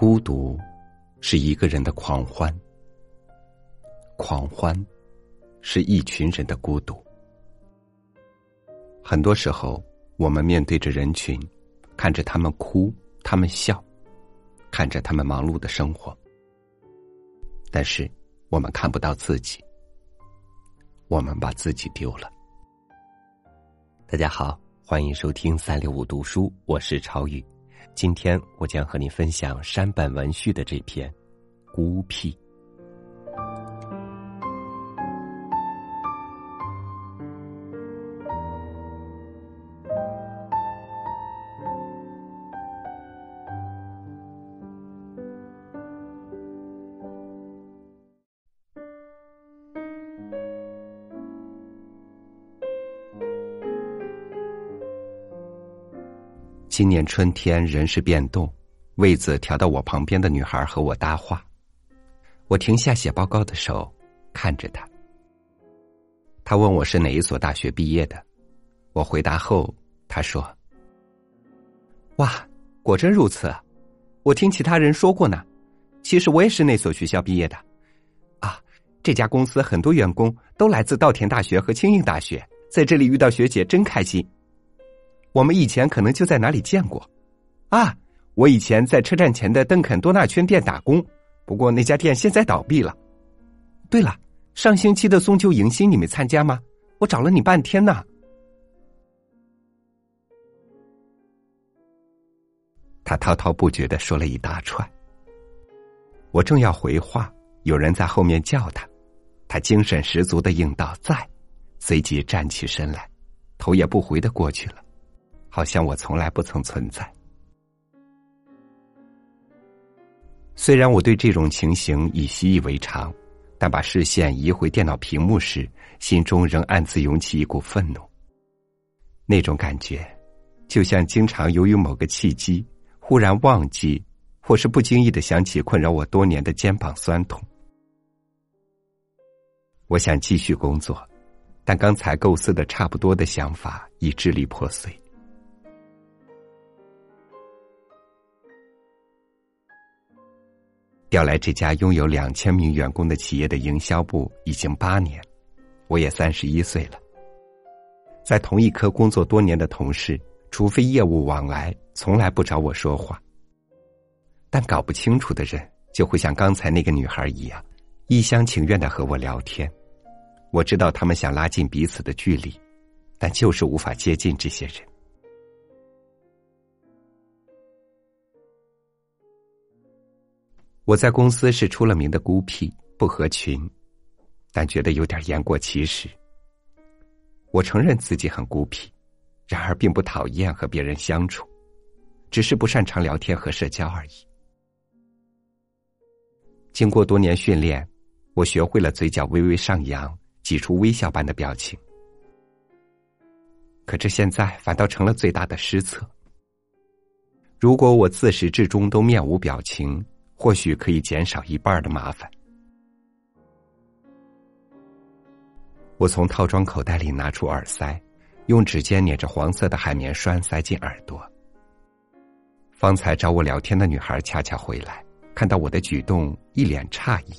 孤独是一个人的狂欢，狂欢是一群人的孤独。很多时候，我们面对着人群，看着他们哭，他们笑，看着他们忙碌的生活，但是我们看不到自己，我们把自己丢了。大家好，欢迎收听三六五读书，我是超宇。今天我将和你分享山本文绪的这篇《孤僻》。今年春天，人事变动，位子调到我旁边的女孩和我搭话。我停下写报告的手，看着她。她问我是哪一所大学毕业的，我回答后，她说：“哇，果真如此，我听其他人说过呢。其实我也是那所学校毕业的。啊，这家公司很多员工都来自稻田大学和庆应大学，在这里遇到学姐真开心。”我们以前可能就在哪里见过，啊！我以前在车站前的邓肯多纳圈店打工，不过那家店现在倒闭了。对了，上星期的松丘迎新你没参加吗？我找了你半天呢。他滔滔不绝的说了一大串，我正要回话，有人在后面叫他，他精神十足的应道：“在。”随即站起身来，头也不回的过去了。好像我从来不曾存在。虽然我对这种情形已习以为常，但把视线移回电脑屏幕时，心中仍暗自涌起一股愤怒。那种感觉，就像经常由于某个契机忽然忘记，或是不经意的想起困扰我多年的肩膀酸痛。我想继续工作，但刚才构思的差不多的想法已支离破碎。调来这家拥有两千名员工的企业的营销部已经八年，我也三十一岁了。在同一科工作多年的同事，除非业务往来，从来不找我说话。但搞不清楚的人，就会像刚才那个女孩一样，一厢情愿的和我聊天。我知道他们想拉近彼此的距离，但就是无法接近这些人。我在公司是出了名的孤僻，不合群，但觉得有点言过其实。我承认自己很孤僻，然而并不讨厌和别人相处，只是不擅长聊天和社交而已。经过多年训练，我学会了嘴角微微上扬，挤出微笑般的表情。可这现在反倒成了最大的失策。如果我自始至终都面无表情，或许可以减少一半的麻烦。我从套装口袋里拿出耳塞，用指尖捻着黄色的海绵栓塞进耳朵。方才找我聊天的女孩恰恰回来，看到我的举动，一脸诧异。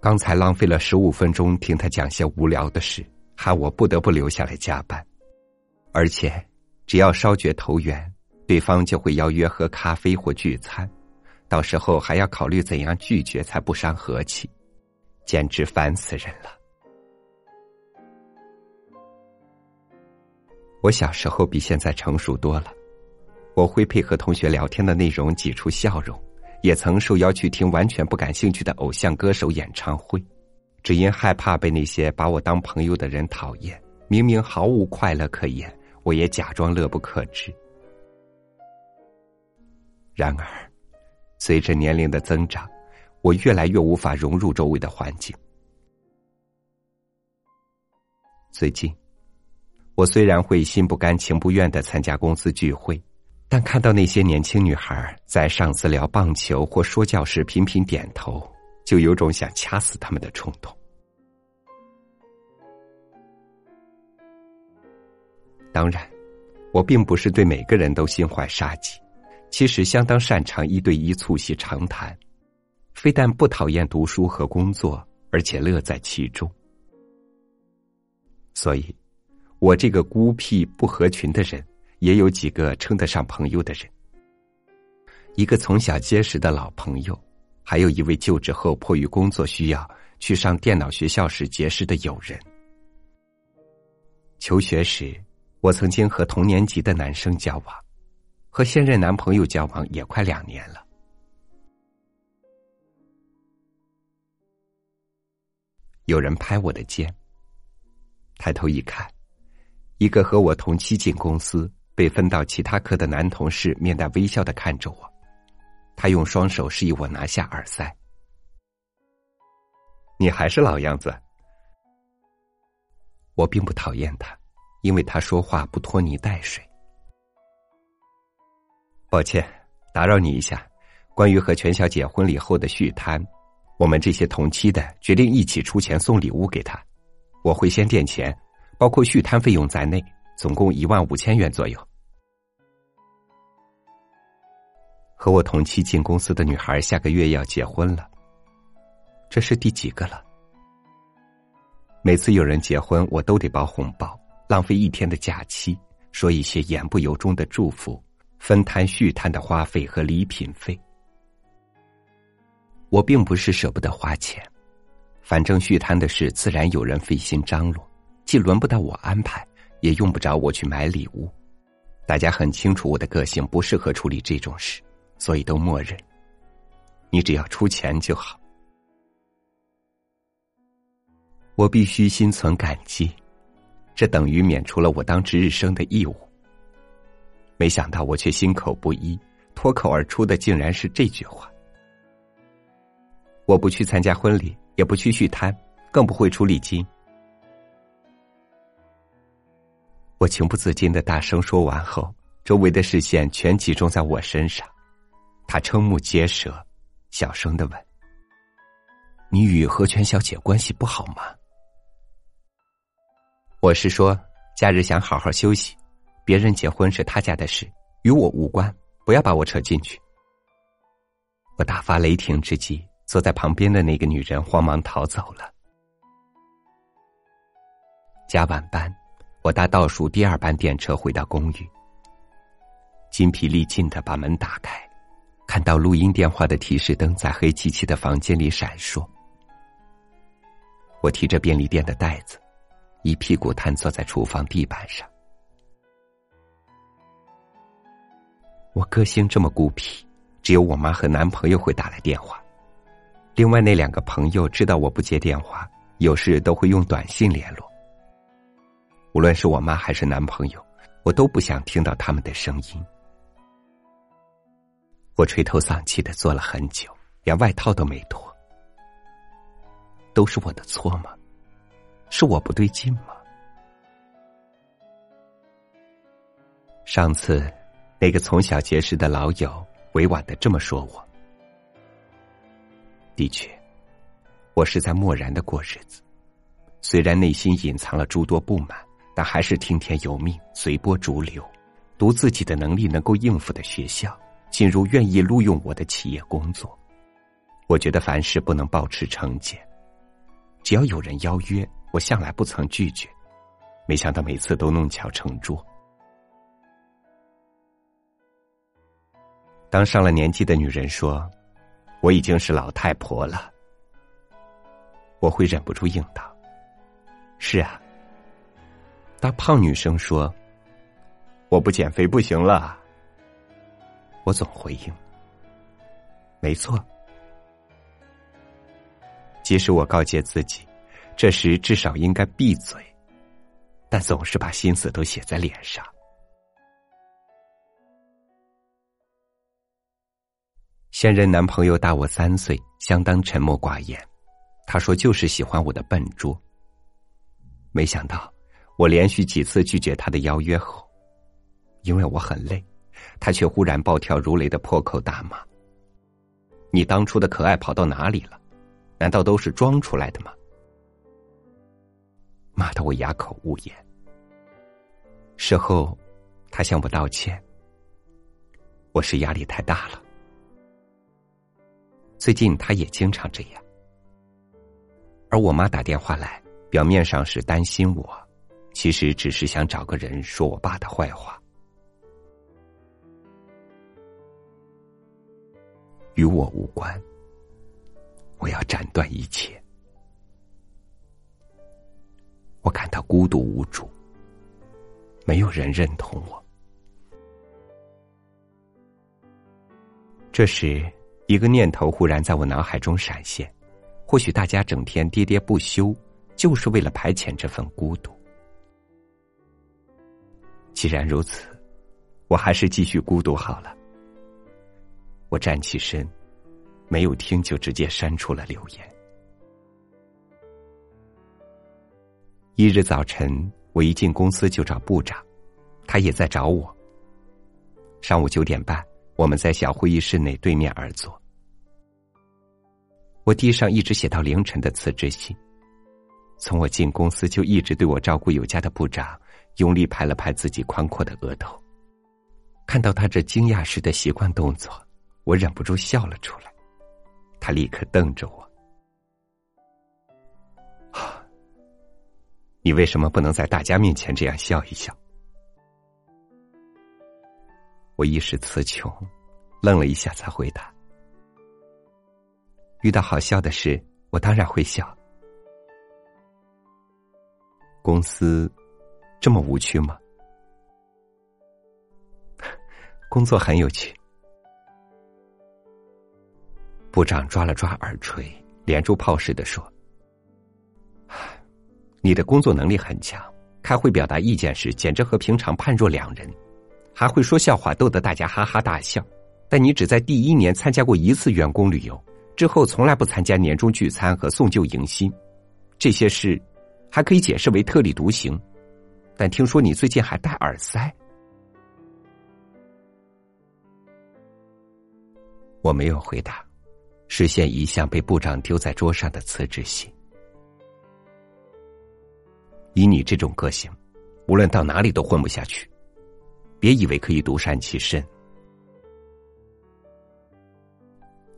刚才浪费了十五分钟听她讲些无聊的事，害我不得不留下来加班。而且，只要稍觉投缘，对方就会邀约喝咖啡或聚餐。到时候还要考虑怎样拒绝才不伤和气，简直烦死人了。我小时候比现在成熟多了，我会配合同学聊天的内容挤出笑容，也曾受邀去听完全不感兴趣的偶像歌手演唱会，只因害怕被那些把我当朋友的人讨厌。明明毫无快乐可言，我也假装乐不可支。然而。随着年龄的增长，我越来越无法融入周围的环境。最近，我虽然会心不甘情不愿的参加公司聚会，但看到那些年轻女孩在上司聊棒球或说教时频频点头，就有种想掐死他们的冲动。当然，我并不是对每个人都心怀杀机。其实相当擅长一对一促膝长谈，非但不讨厌读书和工作，而且乐在其中。所以，我这个孤僻不合群的人，也有几个称得上朋友的人。一个从小结识的老朋友，还有一位就职后迫于工作需要去上电脑学校时结识的友人。求学时，我曾经和同年级的男生交往，和现任男朋友交往也快两年了。有人拍我的肩，抬头一看，一个和我同期进公司、被分到其他科的男同事面带微笑的看着我。他用双手示意我拿下耳塞。你还是老样子。我并不讨厌他，因为他说话不拖泥带水。抱歉，打扰你一下。关于和全小姐婚礼后的续摊，我们这些同期的决定一起出钱送礼物给她。我会先垫钱，包括续摊费用在内，总共一万五千元左右。和我同期进公司的女孩下个月要结婚了，这是第几个了？每次有人结婚，我都得包红包，浪费一天的假期，说一些言不由衷的祝福，分摊续摊的花费和礼品费。我并不是舍不得花钱，反正续摊的事自然有人费心张罗，既轮不到我安排，也用不着我去买礼物。大家很清楚我的个性不适合处理这种事。所以都默认，你只要出钱就好。我必须心存感激，这等于免除了我当值日生的义务。没想到我却心口不一，脱口而出的竟然是这句话：我不去参加婚礼，也不去续摊，更不会出礼金。我情不自禁的大声说完后，周围的视线全集中在我身上。他瞠目结舌，小声的问：“你与何泉小姐关系不好吗？”我是说，假日想好好休息，别人结婚是他家的事，与我无关，不要把我扯进去。我大发雷霆之际，坐在旁边的那个女人慌忙逃走了。加晚班，我搭倒数第二班电车回到公寓，筋疲力尽的把门打开。看到录音电话的提示灯在黑漆漆的房间里闪烁，我提着便利店的袋子，一屁股瘫坐在厨房地板上。我个性这么孤僻，只有我妈和男朋友会打来电话，另外那两个朋友知道我不接电话，有时都会用短信联络。无论是我妈还是男朋友，我都不想听到他们的声音。我垂头丧气的坐了很久，连外套都没脱。都是我的错吗？是我不对劲吗？上次，那个从小结识的老友委婉的这么说我。的确，我是在漠然的过日子，虽然内心隐藏了诸多不满，但还是听天由命，随波逐流，读自己的能力能够应付的学校。进入愿意录用我的企业工作，我觉得凡事不能保持成见。只要有人邀约，我向来不曾拒绝。没想到每次都弄巧成拙。当上了年纪的女人说：“我已经是老太婆了。”我会忍不住应道：“是啊。”大胖女生说：“我不减肥不行了。”我总回应：“没错。”即使我告诫自己，这时至少应该闭嘴，但总是把心思都写在脸上。现任男朋友大我三岁，相当沉默寡言。他说：“就是喜欢我的笨拙。”没想到，我连续几次拒绝他的邀约后，因为我很累。他却忽然暴跳如雷的破口大骂：“你当初的可爱跑到哪里了？难道都是装出来的吗？”骂得我哑口无言。事后，他向我道歉：“我是压力太大了。最近他也经常这样，而我妈打电话来，表面上是担心我，其实只是想找个人说我爸的坏话。与我无关，我要斩断一切。我感到孤独无助，没有人认同我。这时，一个念头忽然在我脑海中闪现：或许大家整天喋喋不休，就是为了排遣这份孤独。既然如此，我还是继续孤独好了。我站起身，没有听就直接删除了留言。一日早晨，我一进公司就找部长，他也在找我。上午九点半。我们在小会议室内对面而坐。我递上一直写到凌晨的辞职信。从我进公司就一直对我照顾有加的部长，用力拍了拍自己宽阔的额头。看到他这惊讶时的习惯动作，我忍不住笑了出来。他立刻瞪着我：“啊，你为什么不能在大家面前这样笑一笑？”我一时词穷，愣了一下，才回答：“遇到好笑的事，我当然会笑。公司这么无趣吗？工作很有趣。”部长抓了抓耳垂，连珠炮似的说：“你的工作能力很强，开会表达意见时，简直和平常判若两人。”还会说笑话，逗得大家哈哈大笑。但你只在第一年参加过一次员工旅游，之后从来不参加年终聚餐和送旧迎新。这些事还可以解释为特立独行。但听说你最近还戴耳塞，我没有回答，视线移向被部长丢在桌上的辞职信。以你这种个性，无论到哪里都混不下去。别以为可以独善其身。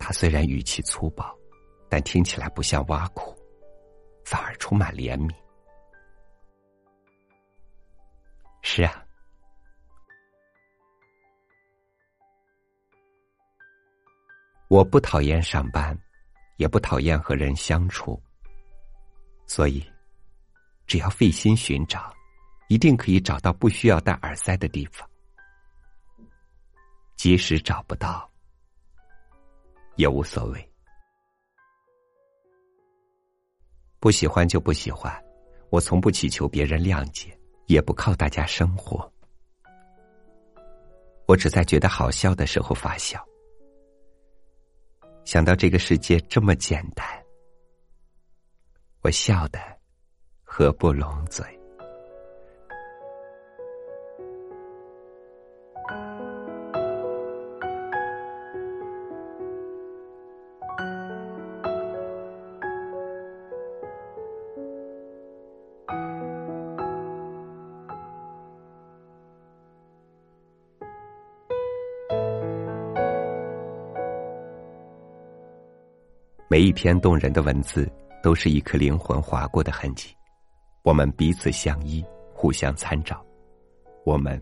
他虽然语气粗暴，但听起来不像挖苦，反而充满怜悯。是啊，我不讨厌上班，也不讨厌和人相处，所以只要费心寻找，一定可以找到不需要戴耳塞的地方。即使找不到，也无所谓。不喜欢就不喜欢，我从不祈求别人谅解，也不靠大家生活。我只在觉得好笑的时候发笑。想到这个世界这么简单，我笑得合不拢嘴。每一篇动人的文字，都是一颗灵魂划过的痕迹。我们彼此相依，互相参照，我们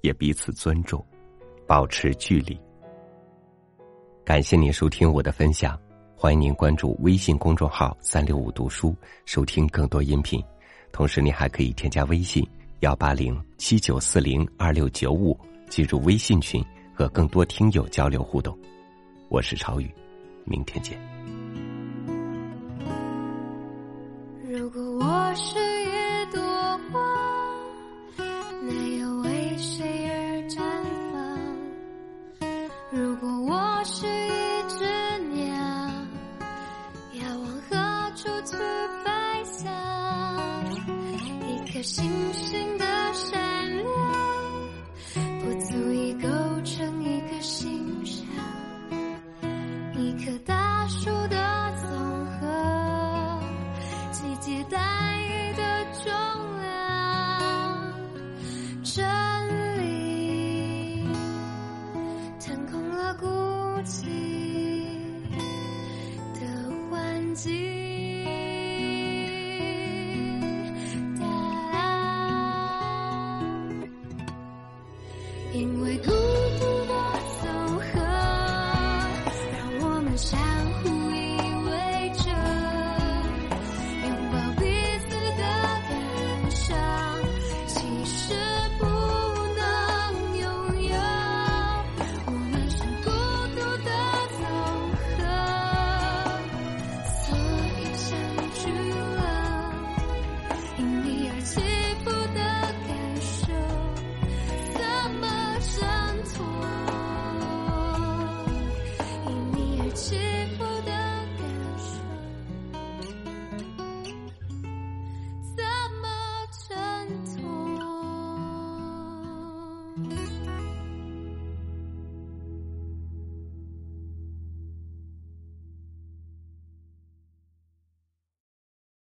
也彼此尊重，保持距离。感谢您收听我的分享，欢迎您关注微信公众号“三六五读书”，收听更多音频。同时，您还可以添加微信幺八零七九四零二六九五，进入微信群，和更多听友交流互动。我是超宇，明天见。我是一朵花，那要为谁而绽放？如果我是一只鸟，要往何处去飞翔？一颗心